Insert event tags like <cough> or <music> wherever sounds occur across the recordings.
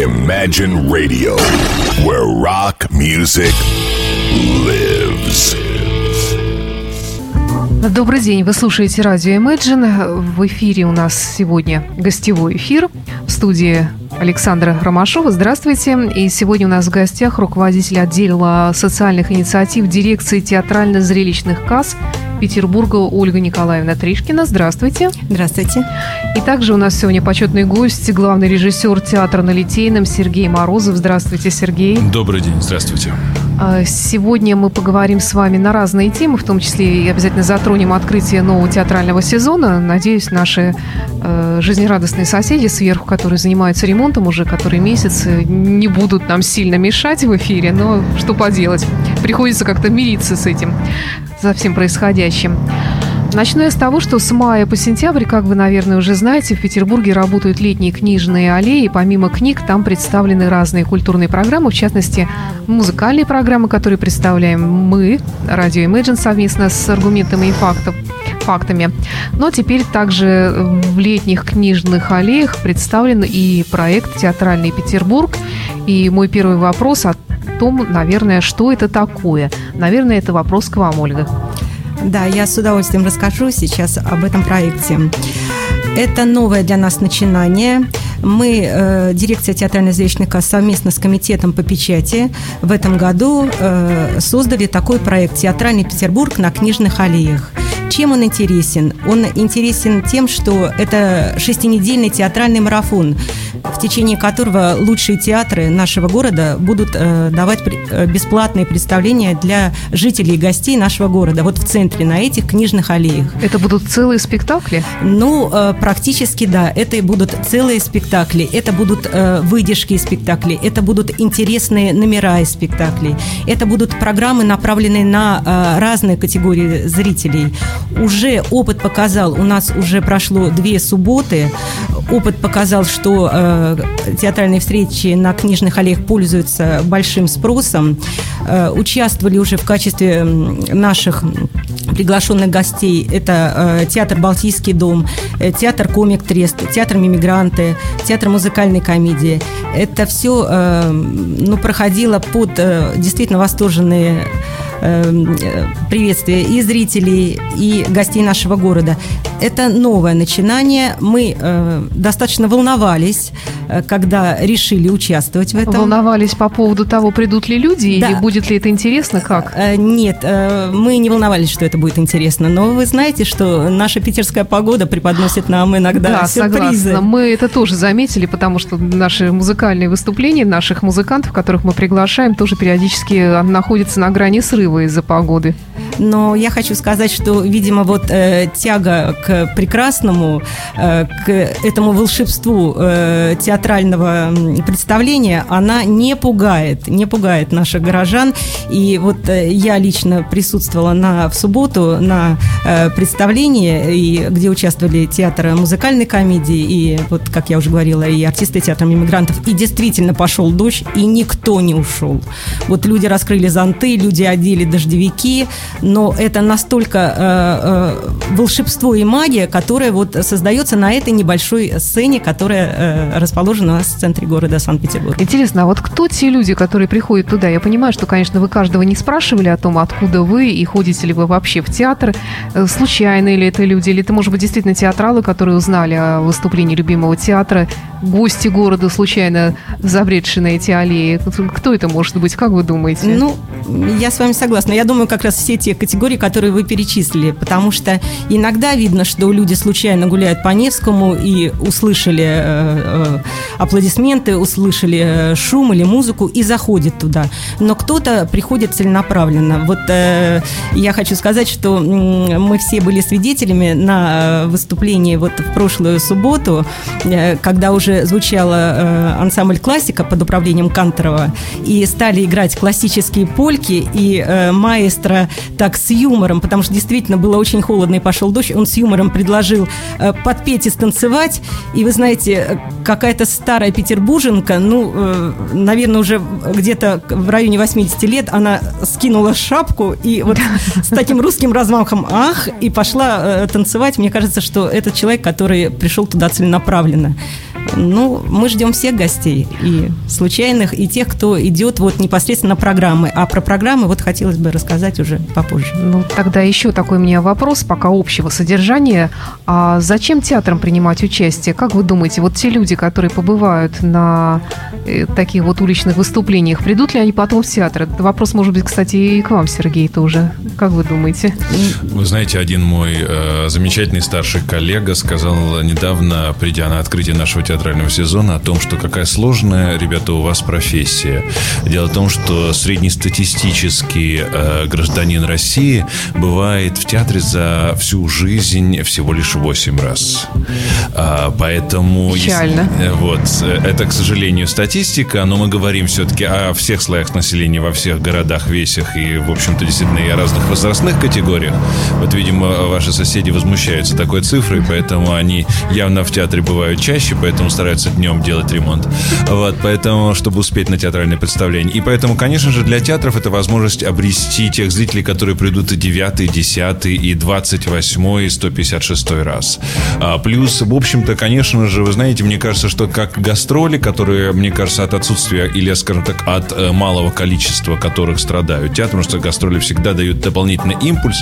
Imagine Radio, where rock music lives. Добрый день, вы слушаете радио Imagine. В эфире у нас сегодня гостевой эфир в студии Александра Ромашова. Здравствуйте. И сегодня у нас в гостях руководитель отдела социальных инициатив дирекции театрально-зрелищных касс Петербурга Ольга Николаевна Тришкина. Здравствуйте. Здравствуйте. И также у нас сегодня почетный гость, главный режиссер театра на Литейном Сергей Морозов. Здравствуйте, Сергей. Добрый день, здравствуйте. А, сегодня мы поговорим с вами на разные темы, в том числе и обязательно затронем открытие нового театрального сезона. Надеюсь, наши э, жизнерадостные соседи сверху, которые занимаются ремонтом уже который месяц, не будут нам сильно мешать в эфире, но что поделать, приходится как-то мириться с этим за всем происходящим. Начну я с того, что с мая по сентябрь, как вы, наверное, уже знаете, в Петербурге работают летние книжные аллеи. Помимо книг, там представлены разные культурные программы, в частности, музыкальные программы, которые представляем мы, Радио Imagine, совместно с аргументами и фактов, фактами. Но теперь также в летних книжных аллеях представлен и проект «Театральный Петербург». И мой первый вопрос о том, наверное, что это такое. Наверное, это вопрос к вам, Ольга. Да, я с удовольствием расскажу сейчас об этом проекте. Это новое для нас начинание. Мы, э, дирекция театрально-зрелищных касс, совместно с комитетом по печати в этом году э, создали такой проект «Театральный Петербург на книжных аллеях». Чем он интересен? Он интересен тем, что это шестинедельный театральный марафон, в течение которого лучшие театры нашего города будут э, давать э, бесплатные представления для жителей и гостей нашего города, вот в центре, на этих книжных аллеях. Это будут целые спектакли? Ну, э, практически да. Это и будут целые спектакли, это будут выдержки из спектаклей, это будут интересные номера из спектаклей, это будут программы, направленные на разные категории зрителей уже опыт показал, у нас уже прошло две субботы, опыт показал, что э, театральные встречи на книжных аллеях пользуются большим спросом. Э, участвовали уже в качестве наших приглашенных гостей. Это э, театр «Балтийский дом», э, театр «Комик Трест», театр «Мимигранты», театр музыкальной комедии. Это все э, ну, проходило под э, действительно восторженные Эм, приветствие и зрителей, и гостей нашего города. Это новое начинание. Мы э, достаточно волновались, э, когда решили участвовать в этом. Волновались по поводу того, придут ли люди, да. или будет ли это интересно, как? Э, нет, э, мы не волновались, что это будет интересно. Но вы знаете, что наша питерская погода преподносит нам иногда да, сюрпризы. Согласна. Мы это тоже заметили, потому что наши музыкальные выступления, наших музыкантов, которых мы приглашаем, тоже периодически находятся на грани срыва из-за погоды. Но я хочу сказать, что, видимо, вот э, тяга к прекрасному, э, к этому волшебству э, театрального представления, она не пугает, не пугает наших горожан. И вот э, я лично присутствовала на, в субботу на представлении, и, где участвовали театры музыкальной комедии, и вот, как я уже говорила, и артисты театра иммигрантов. И действительно пошел дождь, и никто не ушел. Вот люди раскрыли зонты, люди одели дождевики, но это настолько э, э, волшебство и магия, которая вот создается на этой небольшой сцене, которая э, расположена у нас в центре города Санкт-Петербург. Интересно, а вот кто те люди, которые приходят туда? Я понимаю, что, конечно, вы каждого не спрашивали о том, откуда вы и ходите ли вы вообще в театр. Э, случайно ли это люди, или это, может быть, действительно театралы, которые узнали о выступлении любимого театра, гости города, случайно забредшие на эти аллеи? Кто это может быть, как вы думаете? Ну, я с вами согласна. Я думаю, как раз все те категории, которые вы перечислили, потому что иногда видно, что люди случайно гуляют по Невскому и услышали э, э, аплодисменты, услышали э, шум или музыку и заходят туда. Но кто-то приходит целенаправленно. Вот я хочу сказать, что мы все были свидетелями на выступлении вот в прошлую субботу, когда уже звучала ансамбль классика под управлением Канторова и стали играть классические польки, и маэстро так с юмором, потому что действительно было очень холодно и пошел дождь, он с юмором предложил э, подпеть и станцевать. И вы знаете, э, какая-то старая петербурженка, ну, э, наверное, уже где-то в районе 80 лет, она скинула шапку и вот с таким русским размахом ах, и пошла танцевать. Мне кажется, что этот человек, который пришел туда целенаправленно. Ну, мы ждем всех гостей, и случайных, и тех, кто идет вот непосредственно на программы. А про программы вот хотелось бы рассказать уже попозже. Ну, тогда еще такой у меня вопрос, пока общего содержания. А зачем театрам принимать участие? Как вы думаете, вот те люди, которые побывают на э, таких вот уличных выступлениях, придут ли они потом в театр? Вопрос, может быть, кстати, и к вам, Сергей, тоже. Как вы думаете? Вы знаете, один мой э, замечательный старший коллега сказал недавно, придя на открытие нашего театрального сезона, о том, что какая сложная, ребята, у вас профессия. Дело в том, что среднестатистический э, гражданин России бывает в театре за всю жизнь всего лишь 8 раз. А, поэтому... Печально. Если, вот, это, к сожалению, статистика, но мы говорим все-таки о всех слоях населения, во всех городах, весях и, в общем-то, действительно и о разных возрастных категориях. Вот, видимо, ваши соседи возмущаются такой цифрой, поэтому они явно в театре бывают чаще, поэтому стараются днем делать ремонт. Вот, поэтому, чтобы успеть на театральное представление. И поэтому, конечно же, для театров это возможность обрести тех зрителей, которые придут и 9, 10, и 28, и 156 раз. А, плюс, в общем-то, конечно же, вы знаете, мне кажется, что как гастроли, которые, мне кажется, от отсутствия или, скажем так, от э, малого количества которых страдают театр, потому что гастроли всегда дают дополнительный импульс,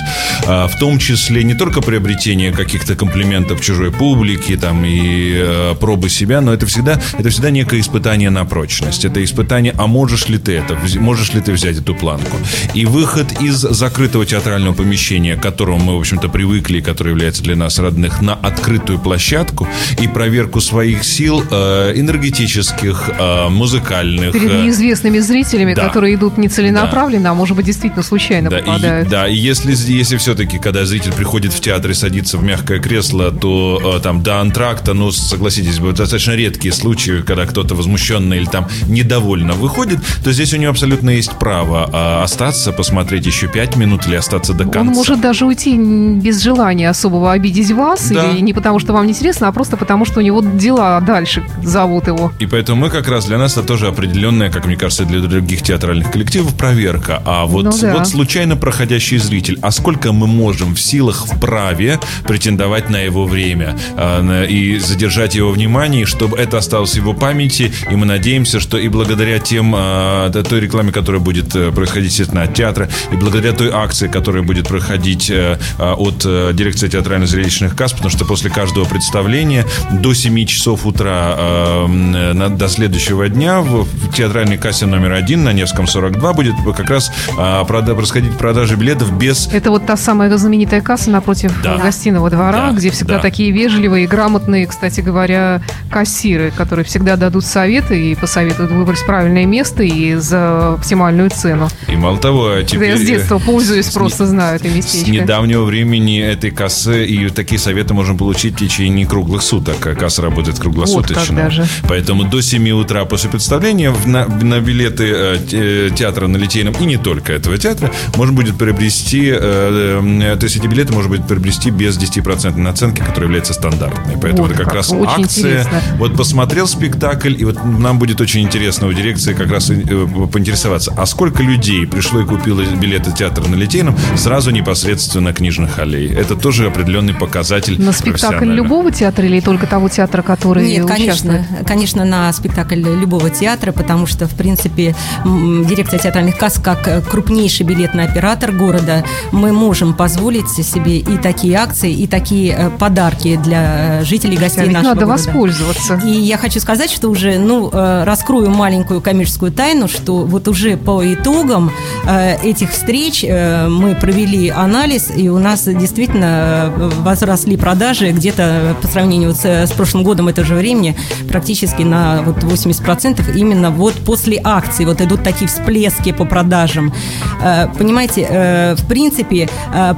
а, в том числе не только приобретение каких-то комплиментов чужой публики там и э, пробы себя, но это всегда, это всегда некое испытание на прочность. Это испытание, а можешь ли ты это, можешь ли ты взять эту планку. И выход из закрытого театрального помещения, к которому мы, в общем-то, привыкли, который является для нас родных, на открытую площадку и проверку своих сил э, энергетических, э, музыкальных. Перед э, неизвестными зрителями, да. которые идут нецеленаправленно, да. а может быть, действительно случайно да, попадают. И, да, и если, если все-таки, когда зритель приходит в театр и садится в мягкое кресло, то э, там до антракта, ну, согласитесь, достаточно редкие случаи, когда кто-то возмущенно или там недовольно выходит, то здесь у него абсолютно есть право э, остаться, посмотреть еще пять минут или остаться до конца. Он может даже уйти без желания особого обидеть вас, Да. или не потому, что вам не интересно, а просто потому, что у него дела дальше зовут его. И поэтому мы как раз для нас это тоже определенная, как мне кажется, для других театральных коллективов проверка. А вот, Ну да. вот случайно проходящий зритель, а сколько мы можем в силах, вправе претендовать на его время а, на- и задержать его внимание, чтобы это осталось в его памяти. И мы надеемся, что и благодаря тем, а, той рекламе, которая будет э, происходить, естественно, от театра, и благодаря той акции, которая будет проходить э, а, от э, дирекции театрально-зрелищных касс, потому что после каждого представления до 7 часов утра на- до следующего дня в, театральной кассе номер один на Невском 42 будет как раз а, происходить продажа билетов без Это вот та самая знаменитая касса напротив Да. гостиного двора, Да, где всегда да. такие вежливые и грамотные, кстати говоря, кассиры, которые всегда дадут советы и посоветуют выбрать правильное место и за оптимальную цену. И мало того, Я теперь... с детства пользуюсь, с просто не- знаю это С местечко. недавнего времени этой кассы и такие советы можем получить в течение круглых суток. А Касса работает круглосуточно. как даже. Поэтому до 7 утра после представления на, на билеты э, те- театра на Литейном и не только этого театра можно будет приобрести, э, э, то есть эти билеты можно будет приобрести без 10% наценки, которая является стандартной. Поэтому Вот это как, как, раз очень акция. интересно. Вот посмотрел спектакль, и вот нам будет очень интересно у дирекции как раз э, поинтересоваться, а сколько людей пришло и купило билеты театра на Литейном сразу непосредственно книжных аллей. Это тоже определенный показатель На спектакль любого театра или только того театра, который Нет, участвует? конечно, конечно, на спектакль любого театра, потому что, в принципе, дирекция театральных касс, как крупнейший билетный оператор города, мы можем позволить себе и такие акции, и такие э, подарки для э, жителей гостей Ведь нашего надо города. воспользоваться. И я хочу сказать, что уже, ну, э, раскрою маленькую коммерческую тайну, что вот уже по итогам э, этих встреч э, мы провели анализ, и у нас действительно возросли продажи где-то по сравнению с, с прошлым годом этого же времени практически на вот 80% именно вот после акции. Вот идут такие всплески по продажам. Понимаете, в принципе,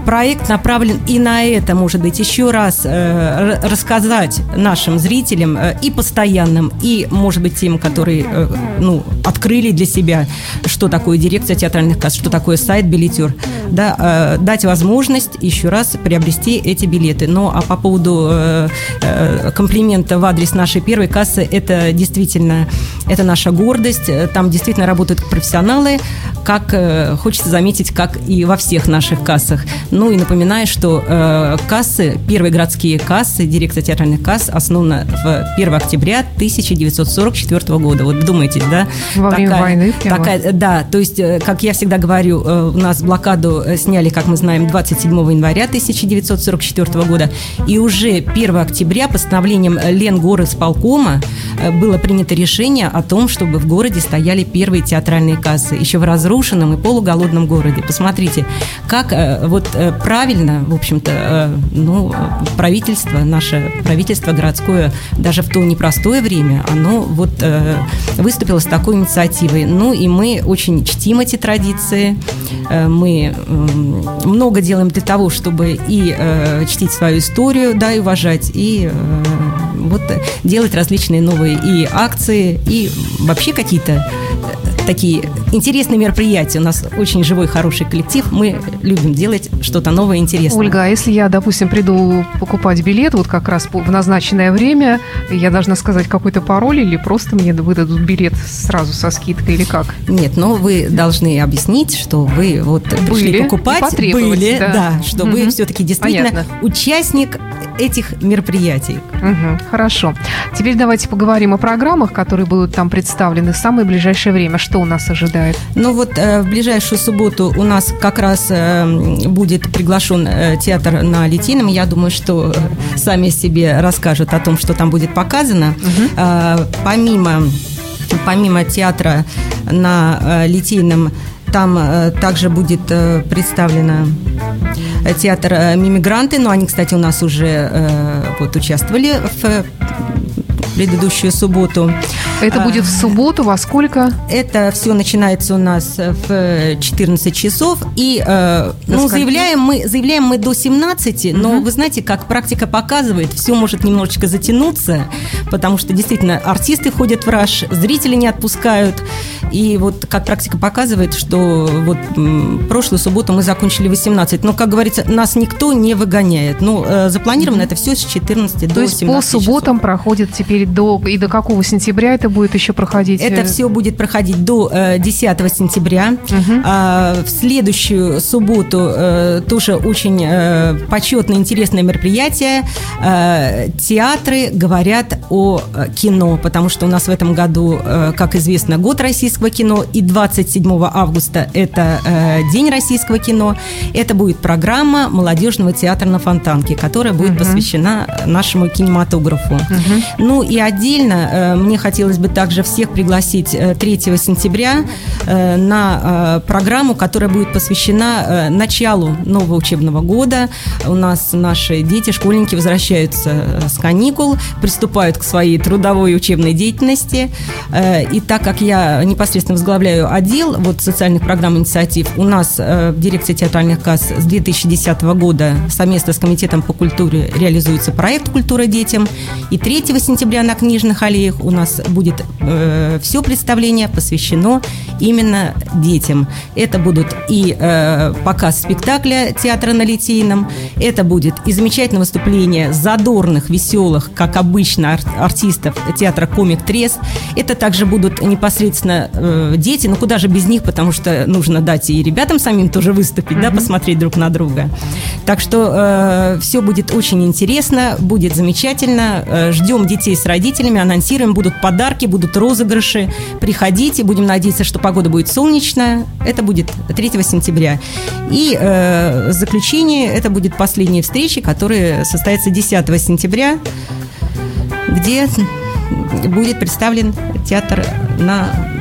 проект направлен и на это, может быть, еще раз рассказать нашим зрителям и постоянным, и, может быть, тем, которые э, ну, открыли для себя, что такое дирекция театральных касс, что такое сайт билетер, да, э, дать возможность еще раз приобрести эти билеты. Ну, а по поводу э, э, комплимента в адрес нашей первой кассы, это действительно Это наша гордость. Там действительно работают профессионалы, как э, хочется заметить, как и во всех наших кассах. Ну и напоминаю, что э, кассы, первые городские кассы, дирекция театральных касс основана в 1 октября 1944 года. Вот думаете, да? Во время такая, войны прямо. Такая, да, то есть, э, как я всегда говорю, э, у нас блокаду э, сняли, как мы знаем, 27 января 1944 года. И уже 1 октября постановлением Ленгорисполкома э, было принято решение о том, чтобы в городе стояли первые театральные кассы. Еще в разрушенном и полуголодном городе. Посмотрите, как э, вот э, правильно, в общем-то, э, ну, правительство, наше правительство городское, даже в то непростое время, оно вот э, выступило с такой инициативой. Ну, и мы очень чтим эти традиции. Э, мы м, много делаем для того, чтобы и э, чтить свою историю, да, и уважать, и э, вот э, делать различные новые и акции, и вообще какие-то э, такие интересные мероприятия. У нас очень живой, хороший коллектив. Мы любим делать что-то новое, интересное. Ольга, а если я, допустим, приду покупать билет вот как раз в назначенное время, я должна сказать какой-то пароль или просто мне выдадут билет сразу со скидкой или как? Нет, но вы должны объяснить, что вы вот пришли Были покупать, и потребовать, были, да. что вы Мгм. все-таки действительно Понятно. участник этих мероприятий. Мгм, хорошо. Теперь давайте поговорим о программах, которые будут там представлены в самое ближайшее время. Что у нас ожидает? Ну вот э, в ближайшую субботу у нас как раз э, будет приглашен э, театр на Литийном. Я думаю, что сами себе расскажут о том, что там будет показано. Э, помимо, помимо театра на э, Литейном там э, также будет э, представлено э, театр «Мимигранты», но они, кстати, у нас уже э, вот участвовали в предыдущую субботу. Это А, будет в субботу во сколько? это все начинается у нас в 14 часов. И э, ну, заявляем, мы, заявляем мы до 17, но вы знаете, как практика показывает, все может немножечко затянуться, потому что действительно артисты ходят в раш, зрители не отпускают. И вот как практика показывает, что вот прошлую субботу мы закончили 18. Но, как говорится, нас никто не выгоняет. Ну, э, запланировано это все с 14 То до есть 17 по часов. субботам проходит теперь до... И до какого сентября это будет еще проходить? Это Э, все будет проходить до э, 10 сентября. А, в следующую субботу э, тоже очень э, почетное, интересное мероприятие. Э, театры говорят о э, кино, потому что у нас в этом году, э, как известно, год российского кино, и 27 августа это э, День российского кино. Это будет программа молодежного театра на Фонтанке, которая будет посвящена нашему кинематографу. Ну и отдельно э, мне хотелось бы также всех пригласить э, 3 сентября э, на э, программу, которая будет посвящена э, началу нового учебного года. У нас наши дети, школьники возвращаются э, с каникул, приступают к своей трудовой учебной деятельности. Э, И так как я непосредственно возглавляю отдел вот, социальных программ инициатив, у нас э, в дирекции театральных касс с 2010 года совместно с Комитетом по культуре реализуется проект «Культура детям». И 3 сентября на Книжных аллеях у нас будет все представление посвящено именно детям. Это будут и э, показ спектакля театра на Литейном, это будет и замечательное выступление задорных, веселых, как обычно, ар- артистов театра «Комик Трест». Это также будут непосредственно э, дети, ну куда же без них, потому что нужно дать и ребятам самим тоже выступить, да, посмотреть друг на друга. Так что все будет очень интересно, будет замечательно. Э, ждем детей с родителями, анонсируем, будут подарки, будут розыгрыши. Приходите, будем надеяться, что погода будет солнечная. Это будет 3 сентября. И э, заключение, это будет последняя встреча, которая состоится 10 сентября, где будет представлен театр на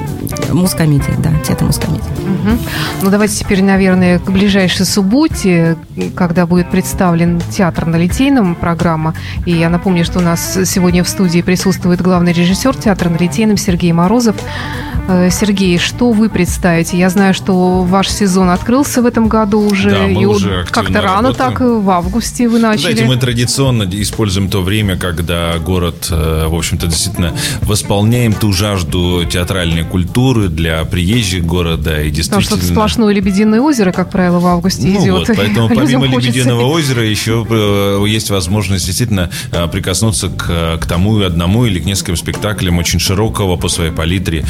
Мускомедии, да, театр Мускомедии. Мгм. Ну, давайте теперь, наверное, к ближайшей субботе, когда будет представлен театр на Литейном, программа. И я напомню, что у нас сегодня в студии присутствует главный режиссер театра на Литейном Сергей Морозов. Э, Сергей, что вы представите? Я знаю, что ваш сезон открылся в этом году уже. Да, мы и уже как-то рано работаем. так, в августе вы начали. Знаете, мы традиционно используем то время, когда город, э, в общем-то, действительно восполняем ту жажду театральной культуры для приезжих города. И Потому действительно... что сплошное Лебединое озеро, как правило, в августе Ну идет. вот, поэтому <laughs> помимо Лебединого озера еще э, есть возможность действительно прикоснуться к, к тому и одному или к нескольким спектаклям очень широкого по своей палитре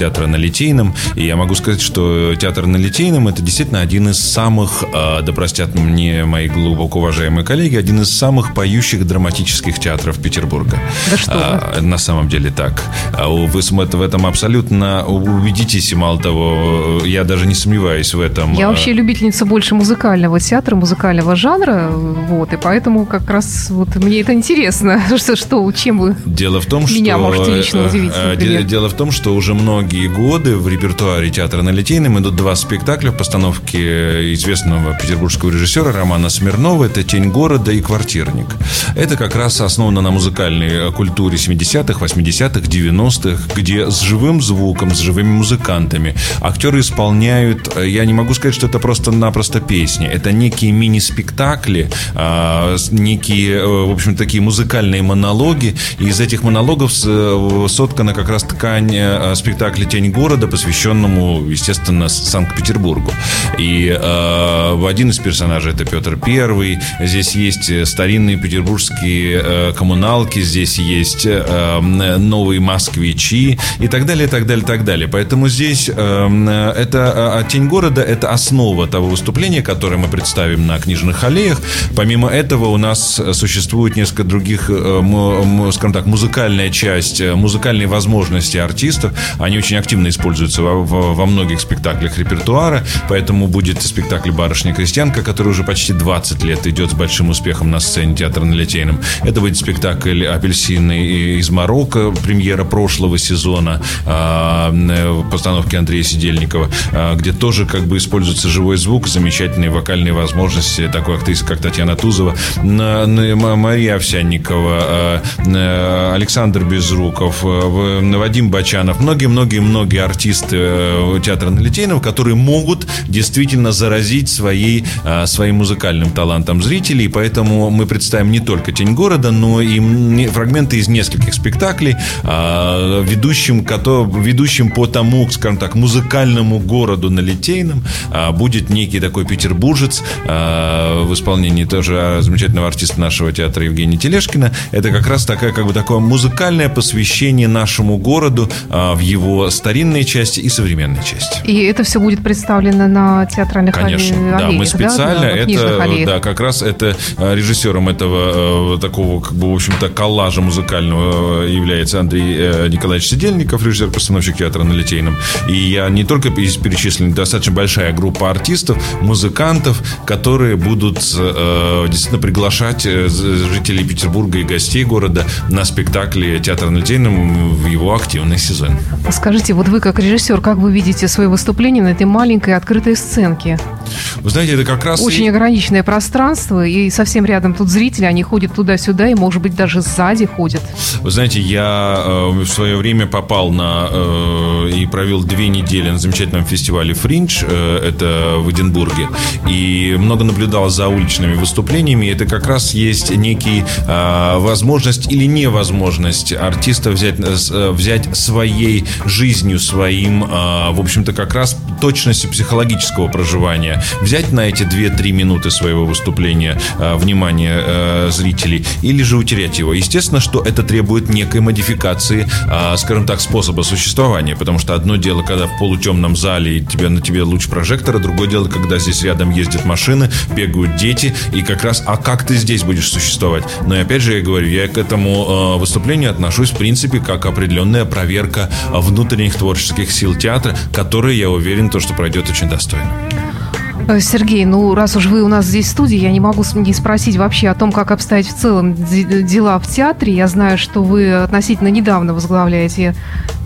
театра на Литейном. И я могу сказать, что театр на Литейном это действительно один из самых, э, да простят мне мои глубоко уважаемые коллеги, один из самых поющих драматических театров Петербурга. Да что А, на самом деле так. А Вы в этом абсолютно убедитесь, и мало того, я даже не сомневаюсь в этом. Я А, вообще любительница больше музыкального театра, музыкального жанра, вот, и поэтому как раз вот мне это интересно, <laughs> что, что чем вы Дело в том, Меня что можете лично э, удивить, э, например. де- Дело в том, что уже многие годы в репертуаре театра на Литейном идут два спектакля в постановке известного петербургского режиссера Романа Смирнова. Это «Тень города» и «Квартирник». Это как раз основано на музыкальной культуре 70-х, 80-х, 90-х, где с живым звуком, с живыми музыкантами актеры исполняют, э, я не могу сказать, что это просто-напросто песни. Это некие мини-спектакли, а, некие, э, в общем, такие музыкальные монологи. И из этих монологов э, соткана как раз ткань э, спектакля «Тень города», посвященному, естественно, Санкт-Петербургу. И э, один из персонажей это Петр Первый. Здесь есть э, старинные петербургские э, коммуналки, здесь есть э, новые москвичи и так далее, и так далее, и так далее. Поэтому здесь э, э, это э, «Тень города» — это основа того выступления, которое мы представим на книжных аллеях. Помимо этого у нас существует несколько других, э, м- скажем так, музыкальная часть, музыкальные возможности артистов. Они очень активно используются во, во- во многих спектаклях репертуара, поэтому будет спектакль «Барышня-крестьянка», который уже почти 20 лет идет с большим успехом на сцене театра на Литейном. Это будет спектакль «Апельсины из Марокко», премьера прошлого сезона, а, э, постановки Андрея Сидельникова, а, где тоже как бы используется живой звук, замечательные вокальные возможности такой актрисы, как Татьяна Тузова, на- на- Мария Овсянникова, а, э, Александр Безруков, э, Вадим Бачанов, многие-многие-многие артисты э, театра на Литейном, которые могут действительно заразить своей, а, своим музыкальным талантом зрителей, поэтому мы представим не только «Тень города», но и фрагменты из нескольких спектаклей, а, ведущим, ведущим по тому, скажем так, музыкальному городу на Литейном а, будет некий такой петербуржец а, в исполнении тоже замечательного артиста нашего театра Евгения Телешкина. Это как раз такая, как бы такое музыкальное посвящение нашему городу в его старинной части и современной части. И это все будет представлено на театральных Конечно, алле- да, аллеях, мы специально книжных это, аллеях. да, как раз это э, режиссером этого э, такого, как бы, в общем-то, коллажа музыкального э, является Андрей э, Николаевич Сидельников, режиссер-постановщик театра на Литейном. И я не только из перечисленных, достаточно большая группа артистов, музыкантов, которые будут э, действительно приглашать жителей Петербурга и гостей города на спектакли театра на Литейном в его активный сезон. Скажите, вот вы как режиссер, как вы видите свое выступление на этой маленькой открытой сценке? Вы знаете, это как раз... и- Очень ограниченное пространство, и совсем рядом тут зрители, они ходят туда-сюда, и, может быть, даже сзади ходят. Вы знаете, я э, в свое время попал на э, и провел две недели на замечательном фестивале Фриндж, э, это в Эдинбурге, и много наблюдал за уличными выступлениями. Это как раз есть некий э, возможность или невозможность артиста взять, э, э, взять своей жизнью, своим, э, в общем-то, как раз точностью психологического проживания, взять на эти 2-3 минуты своего выступления э, внимание э, зрителей или же утерять его. Естественно, что это требует некой модификации, э, скажем так, способа существования, потому что одно дело, когда в полутемном зале и тебе, на тебе луч прожектора, другое дело, когда здесь рядом ездят машины, бегают дети, и как раз, а как ты здесь будешь существовать? Но и опять же я говорю, я к этому выступлению отношусь, в принципе, как определенная проверка внутренних творческих сил театра, которые, я уверен, то, что пройдет очень достойно. Э, Сергей, ну раз уж вы у нас здесь в студии, я не могу не спросить вообще о том, как обстоят в целом де- дела в театре. Я знаю, что вы относительно недавно возглавляете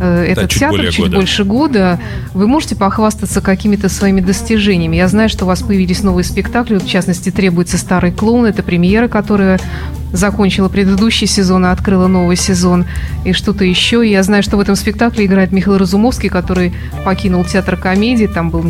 э, этот чуть театр, чуть года. больше года. Вы можете похвастаться какими-то своими достижениями? Я знаю, что у вас появились новые спектакли, в частности, требуется старый клоун. Это премьера, которая закончила предыдущий сезон и открыла новый сезон, и что-то еще. И я знаю, что в этом спектакле играет Михаил Разумовский, который покинул театр комедии. Там была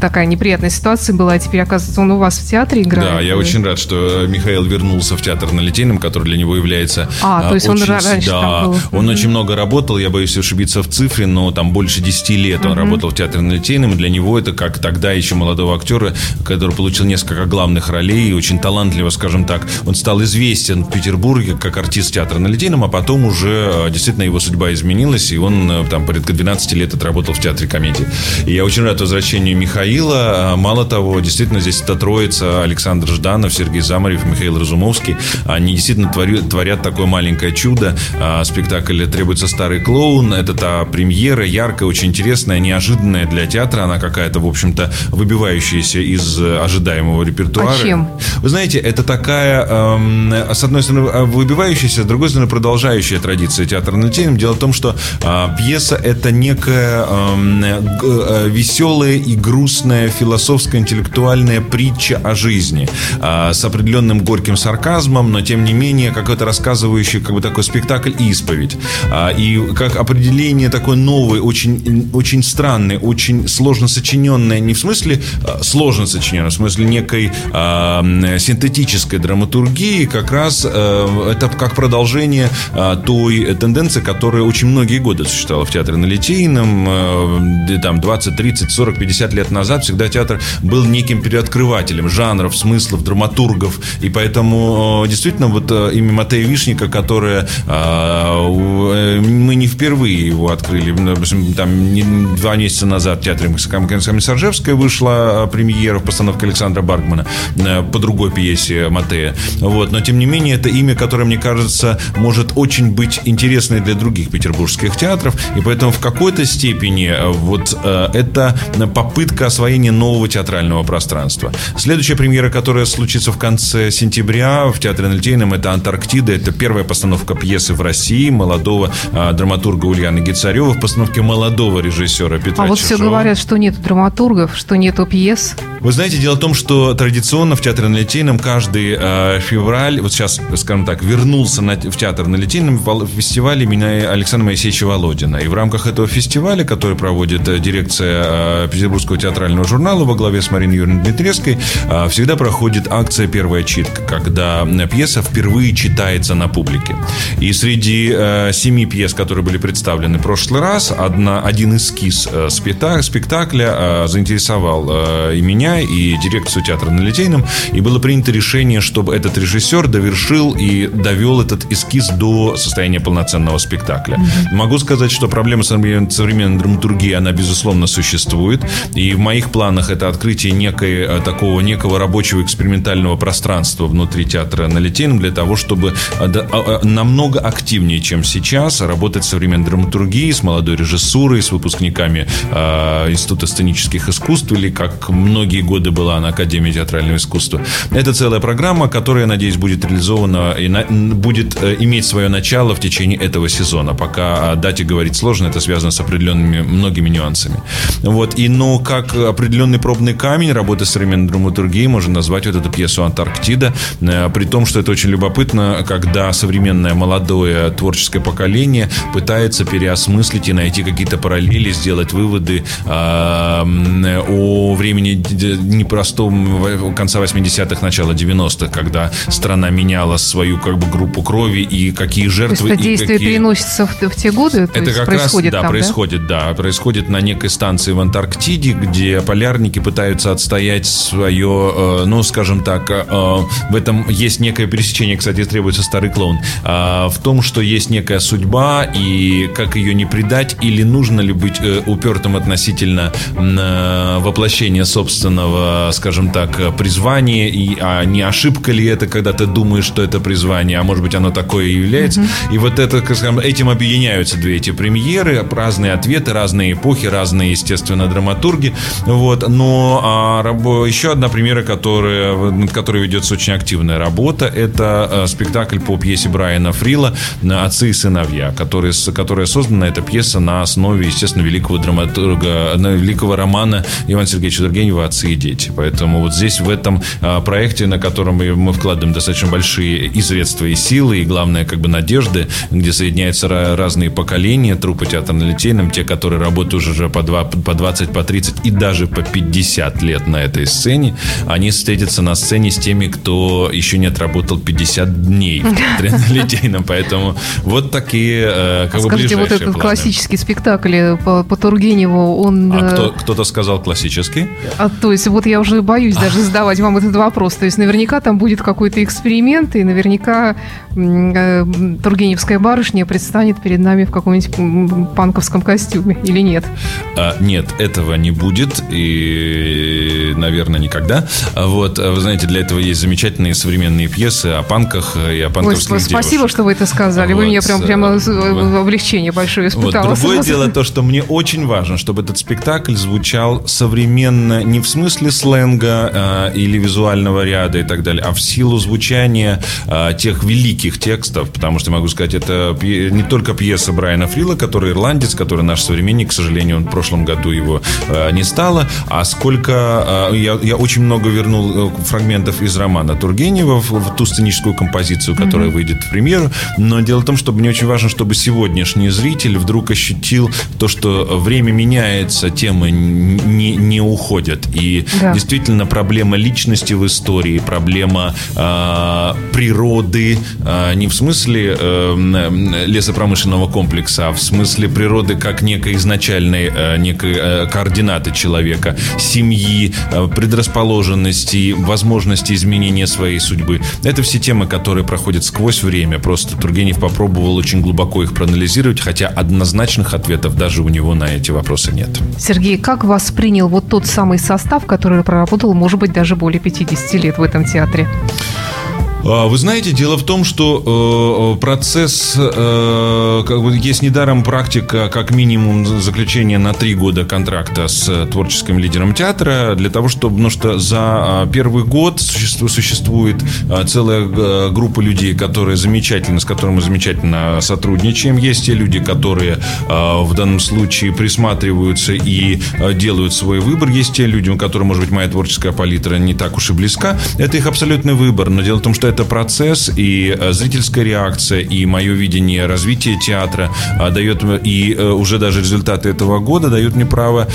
такая неприятная ситуация была, а теперь, оказывается, он у вас в театре играет. Да, я очень рад, что Михаил вернулся в театр на Литейном, который для него является... А, то есть очень, он раньше да, там был. Он mm-hmm. очень много работал, я боюсь ошибиться в цифре, но там больше 10 лет он mm-hmm. работал в театре на Литейном, и для него это как тогда еще молодого актера, который получил несколько главных ролей, очень талантливо, скажем так. Он стал известен в Петербурге как артист театра на Литейном, а потом уже э, действительно его судьба изменилась, и он э, там порядка 12 лет отработал в театре комедии. И я очень рад возвращению Михаила. А, мало того, действительно, здесь эта троица Александр Жданов, Сергей Замарев, Михаил Разумовский. Они действительно творят, творят такое маленькое чудо. А, спектакль «Требуется старый клоун». Это та премьера, яркая, очень интересная, неожиданная для театра. Она какая-то, в общем-то, выбивающаяся из ожидаемого репертуара. А чем? Вы знаете, это такая, эм, с одной стороны, выбивающаяся, с другой стороны, продолжающая традиция театра на Дело в том, что э, пьеса – это некая эм, э, веселая и грустная философская интеллектуальная притча о жизни э, с определенным горьким сарказмом, но, тем не менее, какой-то рассказывающий как бы такой спектакль исповедь. Э, и как определение такой новой, очень, очень странной, очень сложно сочиненной, не в смысле э, сложно сочиненной, в смысле некой э, синтетической драматургии, как раз э, это как продолжение э, той тенденции, которая очень многие годы существовала в театре на Литейном, э, там 20, 30, 40, 50 лет назад всегда театр был неким переоткрывателем жанров, смыслов, драматургов, и поэтому действительно вот имя Матея Вишника, которое мы не впервые его открыли, там два месяца назад в театре Комиссаржевская вышла премьера в постановке Александра Баргмана по другой пьесе Матея. Вот. Но, тем не менее, это имя, которое, мне кажется, может очень быть интересной для других петербургских театров. И поэтому в какой-то степени вот это попытка освоения нового театрального пространства. Следующая премьера, которая случится в конце сентября в Театре на это «Антарктида». Это первая постановка пьесы в России молодого а, драматурга Ульяны Гицарева в постановке молодого режиссера Петра А вот все говорят, что нет драматургов, что нету пьес. Вы знаете, дело в том, что традиционно в Театре на Литейном каждый э, февраль, вот сейчас, скажем так, вернулся на, в Театр на Литейном фестиваль имени Александра Моисеевича Володина. И в рамках этого фестиваля, который проводит э, дирекция э, Петербургского театрального журнала во главе с Мариной Юрьевной Дмитревской, э, всегда проходит акция «Первая читка», когда пьеса впервые читается на публике. И среди семи пьес, которые были представлены в прошлый раз, одна, один эскиз спектакля заинтересовал и меня и дирекцию театра на Литейном, и было принято решение, чтобы этот режиссер довершил и довел этот эскиз до состояния полноценного спектакля. Mm-hmm. Могу сказать, что проблема современной драматургии, она, безусловно, существует, и в моих планах это открытие некой, э, такого некого рабочего экспериментального пространства внутри театра на Литейном для того, чтобы э, а, намного активнее, чем сейчас, работать с современной драматургией, с молодой режиссурой, с выпускниками э, Института сценических искусств или, как многие многие годы была на Академии театрального искусства. Это целая программа, которая, надеюсь, будет реализована и на, будет э, иметь свое начало в течение этого сезона. Пока о дате говорить сложно, это связано с определенными многими нюансами. Вот. И, но как определенный пробный камень работы современной драматургией можно назвать вот эту пьесу «Антарктида», э, при том, что это очень любопытно, когда современное молодое творческое поколение пытается переосмыслить и найти какие-то параллели, сделать выводы э, о времени непростом конца 80-х, начала 90-х, когда страна меняла свою как бы группу крови и какие жертвы. То есть это действие какие... переносится в, в те годы? Это как происходит раз, да, там, происходит, да? да, происходит на некой станции в Антарктиде, где полярники пытаются отстоять свое, э, ну, скажем так, э, в этом есть некое пересечение, кстати, требуется старый клоун, э, в том, что есть некая судьба и как ее не предать или нужно ли быть упертым относительно воплощения собственного собственного, скажем так, призвания, и, а не ошибка ли это, когда ты думаешь, что это призвание, а может быть оно такое и является. Mm-hmm. И вот это, скажем, этим объединяются две эти премьеры, разные ответы, разные эпохи, разные, естественно, драматурги. Вот. Но а, рабо, еще одна премьера, которая, над которой ведется очень активная работа, это а, спектакль по пьесе Брайана Фрила «Отцы и сыновья», который, которая создана, эта пьеса на основе, естественно, великого драматурга, великого романа Ивана Сергеевича Тургенева «Отцы и дети. Поэтому вот здесь, в этом а, проекте, на котором мы вкладываем достаточно большие и средства, и силы, и, главное, как бы надежды, где соединяются разные поколения трупа театр-литейным, те, которые работают уже по, 2, по 20, по 30 и даже по 50 лет на этой сцене, они встретятся на сцене с теми, кто еще не отработал 50 дней в театре-литейном. Поэтому вот такие э, как Скажите, вот этот планы. классический спектакль э, по, по Тургеневу, он... А кто, э, кто-то сказал классический? А, то есть вот я уже боюсь даже задавать вам этот вопрос. То есть наверняка там будет какой-то эксперимент, и наверняка э, Тургеневская барышня предстанет перед нами в каком-нибудь панковском костюме, или нет? А, нет, этого не будет, и, наверное, никогда. А вот, а вы знаете, для этого есть замечательные современные пьесы о панках и о панковских Ой, Спасибо, девушек. что вы это сказали. Вот. Вы мне прям, прямо э, облегчение большое испытала. Вот. Другое дело то, что мне очень важно, чтобы этот спектакль звучал современно не в смысле сленга э, или визуального ряда и так далее, а в силу звучания э, тех великих текстов, потому что, могу сказать, это не только пьеса Брайана Фрила, который ирландец, который наш современник, к сожалению, он в прошлом году его э, не стало, а сколько... Э, я, я очень много вернул э, фрагментов из романа Тургенева в, в ту сценическую композицию, которая mm-hmm. выйдет в премьеру, но дело в том, что мне очень важно, чтобы сегодняшний зритель вдруг ощутил то, что время меняется, темы не, не уходят. И да. действительно проблема личности в истории, проблема э, природы, э, не в смысле э, лесопромышленного комплекса, а в смысле природы как некой изначальной э, некой э, координаты человека, семьи, э, предрасположенности, возможности изменения своей судьбы. Это все темы, которые проходят сквозь время. Просто Тургенев попробовал очень глубоко их проанализировать, хотя однозначных ответов даже у него на эти вопросы нет. Сергей, как воспринял вот тот самый состав, который проработал, может быть, даже более 50 лет в этом театре? А, вы знаете, дело в том, что э, процесс, э, как бы есть недаром практика, как минимум заключения на три года контракта с творческим лидером театра, для того, чтобы, ну что за а, первый год существует, существует целая э, группа людей, которые замечательно, с которыми замечательно сотрудничаем. Есть те люди, которые э, в данном случае присматриваются и э, делают свой выбор. Есть те люди, у которых, может быть, моя творческая палитра не так уж и близка. Это их абсолютный выбор. Но дело в том, что это процесс, и э, зрительская реакция, и мое видение развития театра э, дает, и э, уже даже результаты этого года дают мне право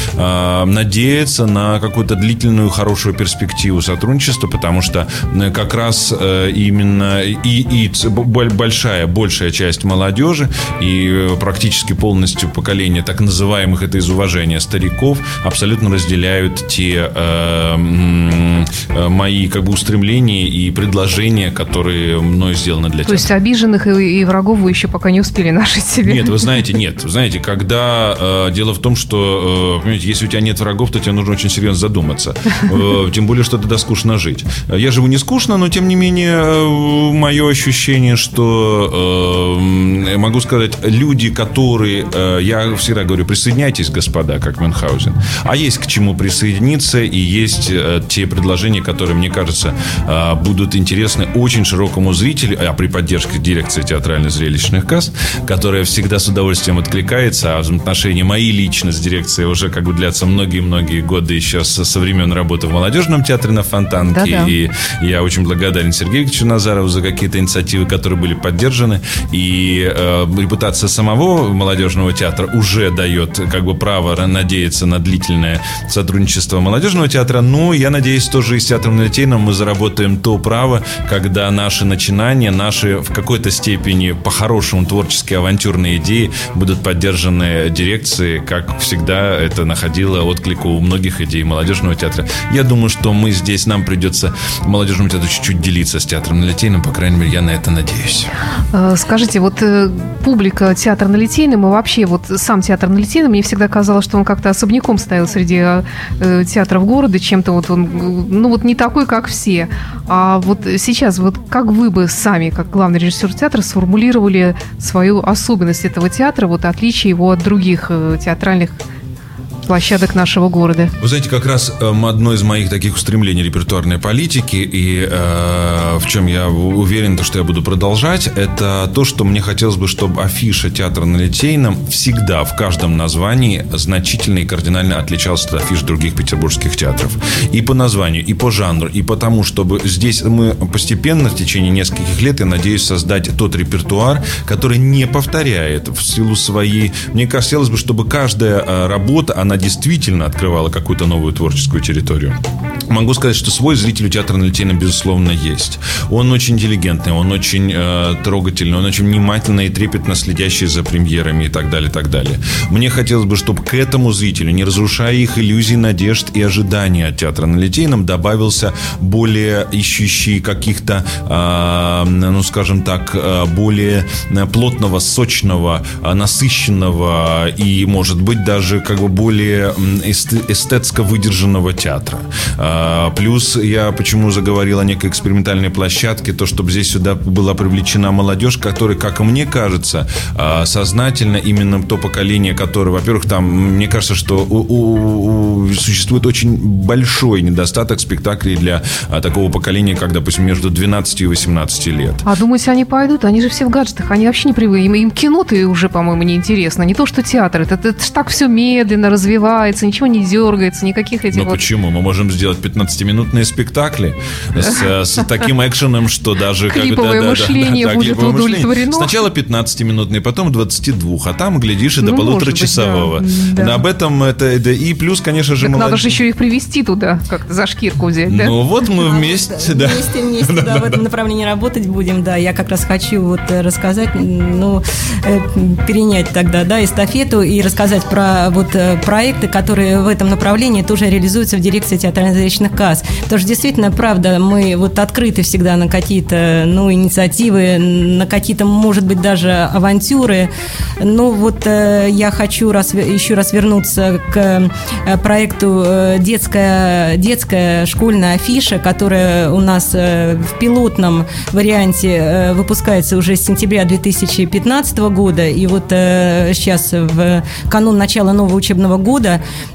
надеяться на какую-то длительную хорошую перспективу сотрудничества, потому что как раз именно и, и большая, большая часть молодежи и практически полностью поколение так называемых, это из уважения стариков, абсолютно разделяют те э, мои как бы устремления и предложения, которые которые мной сделаны для тебя. То есть обиженных и, и врагов вы еще пока не успели нажить себе? Нет, вы знаете, нет. Вы знаете, когда э, дело в том, что, э, понимаете, если у тебя нет врагов, то тебе нужно очень серьезно задуматься. Э, тем более, что тогда скучно жить. Я живу не скучно, но тем не менее, э, мое ощущение, что э, могу сказать, люди, которые, э, я всегда говорю, присоединяйтесь, господа, как Мюнхгаузен. А есть к чему присоединиться, и есть э, те предложения, которые, мне кажется, э, будут интересны очень широкому зрителю, а при поддержке дирекции театрально-зрелищных касс, которая всегда с удовольствием откликается, а взаимоотношения мои лично с дирекцией уже как бы длятся многие-многие годы еще со, со времен работы в молодежном театре на Фонтанке. Да-да. И я очень благодарен Сергею Ильичу Назарову за какие-то инициативы, которые были поддержаны. И э, репутация самого молодежного театра уже дает как бы право надеяться на длительное сотрудничество молодежного театра. Но я надеюсь, тоже и с театром на Литейном мы заработаем то право, когда наши начинания, наши в какой-то степени по-хорошему творческие авантюрные идеи будут поддержаны дирекцией, как всегда это находило отклик у многих идей молодежного театра. Я думаю, что мы здесь, нам придется молодежному театру чуть-чуть делиться с театром на Литейном, по крайней мере, я на это надеюсь. Э, скажите, вот э, публика театра на Литейном и вообще вот сам театр на Литейном, мне всегда казалось, что он как-то особняком стоял среди э, театров города, чем-то вот он, ну вот не такой, как все. А вот сейчас вот как вы бы сами, как главный режиссер театра, сформулировали свою особенность этого театра, вот отличие его от других э, театральных площадок нашего города. Вы знаете, как раз эм, одно из моих таких устремлений репертуарной политики, и э, в чем я уверен, что я буду продолжать, это то, что мне хотелось бы, чтобы афиша театра на Литейном всегда в каждом названии значительно и кардинально отличалась от афиш других петербургских театров. И по названию, и по жанру, и потому, чтобы здесь мы постепенно в течение нескольких лет, я надеюсь, создать тот репертуар, который не повторяет в силу своей... Мне хотелось бы, чтобы каждая э, работа, она действительно открывала какую-то новую творческую территорию. Могу сказать, что свой зритель у театра на Литейном, безусловно, есть. Он очень интеллигентный, он очень э, трогательный, он очень внимательно и трепетно следящий за премьерами и так далее, и так далее. Мне хотелось бы, чтобы к этому зрителю, не разрушая их иллюзий, надежд и ожиданий от театра на Литейном, добавился более ищущий каких-то, э, ну, скажем так, э, более плотного, сочного, э, насыщенного и, может быть, даже как бы более эстетско выдержанного театра. А, плюс я почему заговорил о некой экспериментальной площадке, то, чтобы здесь сюда была привлечена молодежь, которая, как мне кажется, а, сознательно именно то поколение, которое, во-первых, там, мне кажется, что у, у, у, существует очень большой недостаток спектаклей для а, такого поколения, как, допустим, между 12 и 18 лет. А думаете, они пойдут? Они же все в гаджетах, они вообще не привыкли. Им, им кино-то уже, по-моему, не интересно. Не то, что театр. Это, это, это так все медленно развивается, ничего не дергается, никаких этих Ну вот... почему? Мы можем сделать 15-минутные спектакли с, с <laughs> таким экшеном, что даже... Клиповое да, мышление <laughs> да, да, будет клиповое удовлетворено. мышление. Сначала 15-минутный, потом 22, а там, глядишь, и до Ну, может быть, полуторачасового. да, да. Об этом это... да, и плюс, конечно же, Так надо молодежь- же еще их привести туда, как-то за шкирку взять, да? Ну вот мы вместе, да. Вместе, вместе, <laughs> да, в этом направлении работать будем, да. Я как раз хочу вот э, рассказать, ну, э, перенять тогда, да, эстафету и рассказать про вот э, проекты, которые в этом направлении тоже реализуются в дирекции театрально-зрелищных касс. Потому что действительно, правда, мы вот открыты всегда на какие-то, ну, инициативы, на какие-то, может быть, даже авантюры. Ну, вот э, я хочу раз, еще раз вернуться к э, проекту э, детская, детская школьная афиша, которая у нас э, в пилотном варианте э, выпускается уже с сентября 2015 года. И вот э, сейчас в канун начала нового учебного года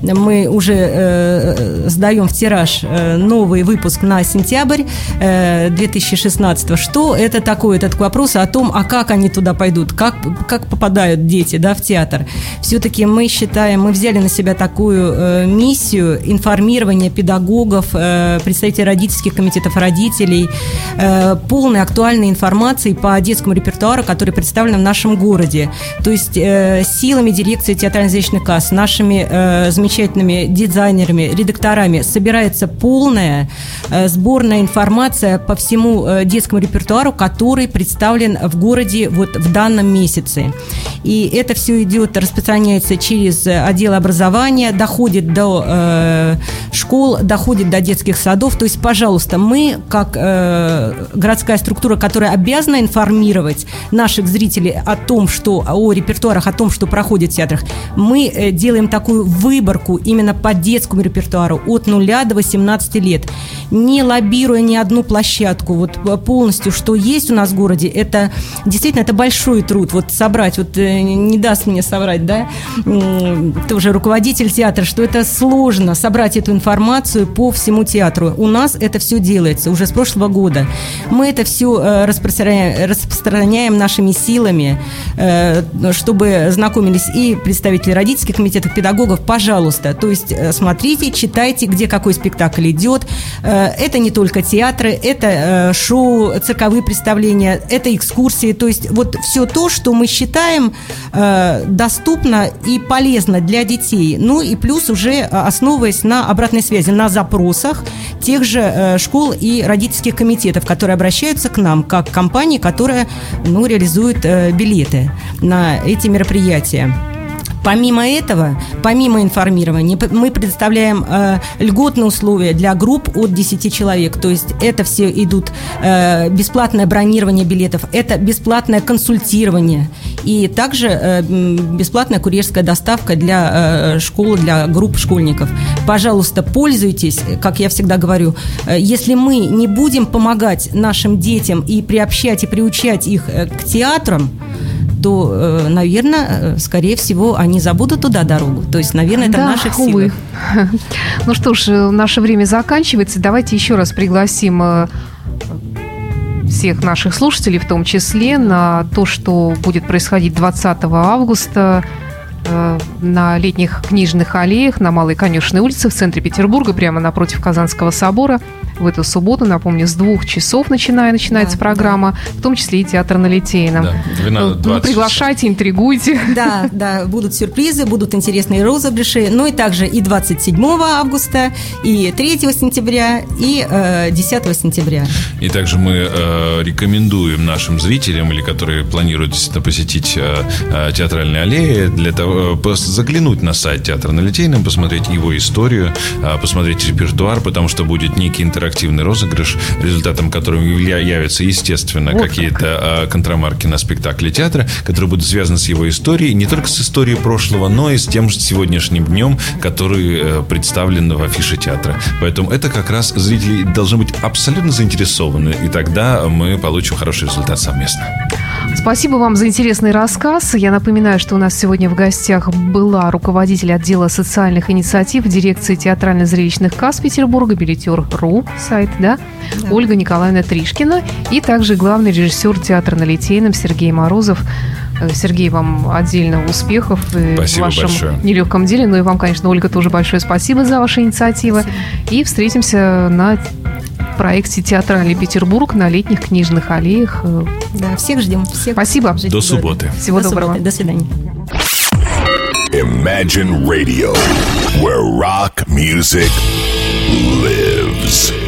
мы уже э, сдаем в тираж э, новый выпуск на сентябрь э, 2016. Что это такое? Это такой вопрос о том, а как они туда пойдут, как, как попадают дети да, в театр. Все-таки мы считаем, мы взяли на себя такую э, миссию информирования педагогов, э, представителей родительских комитетов родителей, э, полной актуальной информации по детскому репертуару, который представлен в нашем городе. То есть э, силами дирекции театрально-зрелищных касс, нашими э, замечательными дизайнерами, редакторами собирается полная э, сборная информация по всему э, детскому репертуару, который представлен в городе вот в данном месяце. И это все идет, распространяется через э, отдел образования, доходит до э, школ, доходит до детских садов. То есть, пожалуйста, мы, как э, городская структура, которая обязана информировать наших зрителей о том, что о репертуарах, о том, что проходит в театрах, мы э, делаем такую выборку именно по детскому репертуару от 0 до 18 лет, не лоббируя ни одну площадку, вот э, полностью, что есть у нас в городе, это действительно это большой труд, вот собрать, вот э, не даст мне соврать, да, тоже руководитель театра, что это сложно собрать эту информацию по всему театру. У нас это все делается уже с прошлого года. Мы это все распространяем, распространяем нашими силами, э, чтобы знакомились и представители родительских комитетов, педагогов, пожалуйста. То есть э, смотрите, читайте, где какой спектакль идет. Э, Это не только театры, это э, шоу, цирковые представления, это экскурсии. То есть вот все то, что мы считаем доступно и полезно для детей. Ну и плюс уже основываясь на обратной связи, на запросах тех же школ и родительских комитетов, которые обращаются к нам как компании, которая ну, реализует билеты на эти мероприятия. Помимо этого, помимо информирования, мы предоставляем э, льготные условия для групп от 10 человек. То есть это все идут э, бесплатное бронирование билетов, это бесплатное консультирование и также э, бесплатная курьерская доставка для э, школ, для групп школьников. Пожалуйста, пользуйтесь, как я всегда говорю. Э, Если мы не будем помогать нашим детям и приобщать и приучать их э, к театрам, то, наверное, скорее всего, они забудут туда дорогу. То есть, наверное, это да, в наших увы. силах. <laughs> Ну что ж, наше время заканчивается. Давайте еще раз пригласим всех наших слушателей, в том числе, на то, что будет происходить 20 августа Э, на летних книжных аллеях на Малой Конюшной улице в центре Петербурга, прямо напротив Казанского собора. В эту субботу, напомню, с двух часов начиная, начинается да, программа, да. в том числе и театр на Литейном. Да, 12, ну, приглашайте, интригуйте. Да, да, будут сюрпризы, будут интересные розыгрыши, ну и также и 27 августа, и 3 сентября, и э, 10 сентября. И также мы э, рекомендуем нашим зрителям, или которые планируют посетить э, э, театральные аллеи, для того, Э, заглянуть на сайт Театра на Литейном, посмотреть его историю, э, посмотреть репертуар, потому что будет некий интерактивный розыгрыш, результатом которого явятся, естественно, вот какие-то э, контрамарки на спектакле театра, которые будут связаны с его историей, не только с историей прошлого, но и с тем же сегодняшним днем, который представлен в афише театра. Поэтому это как раз зрители должны быть абсолютно заинтересованы, и тогда мы получим хороший результат совместно. Спасибо вам за интересный рассказ. Я напоминаю, что у нас сегодня в гостях была руководитель отдела социальных инициатив дирекции театрально-зрелищных касс Петербурга, билетер.ру, сайт, да? да, Ольга Николаевна Тришкина и также главный режиссер театра на Литейном Сергей Морозов. Э, Сергей, вам отдельно успехов спасибо в вашем большое. нелегком деле. Ну и вам, конечно, Ольга, тоже большое спасибо за ваши инициативы. Спасибо. И встретимся на проекте «Театральный Петербург» на летних книжных аллеях. Да, всех ждем. Всех Спасибо. До субботы. Всего До доброго. Субботы. До свидания. Imagine Radio, where rock music lives.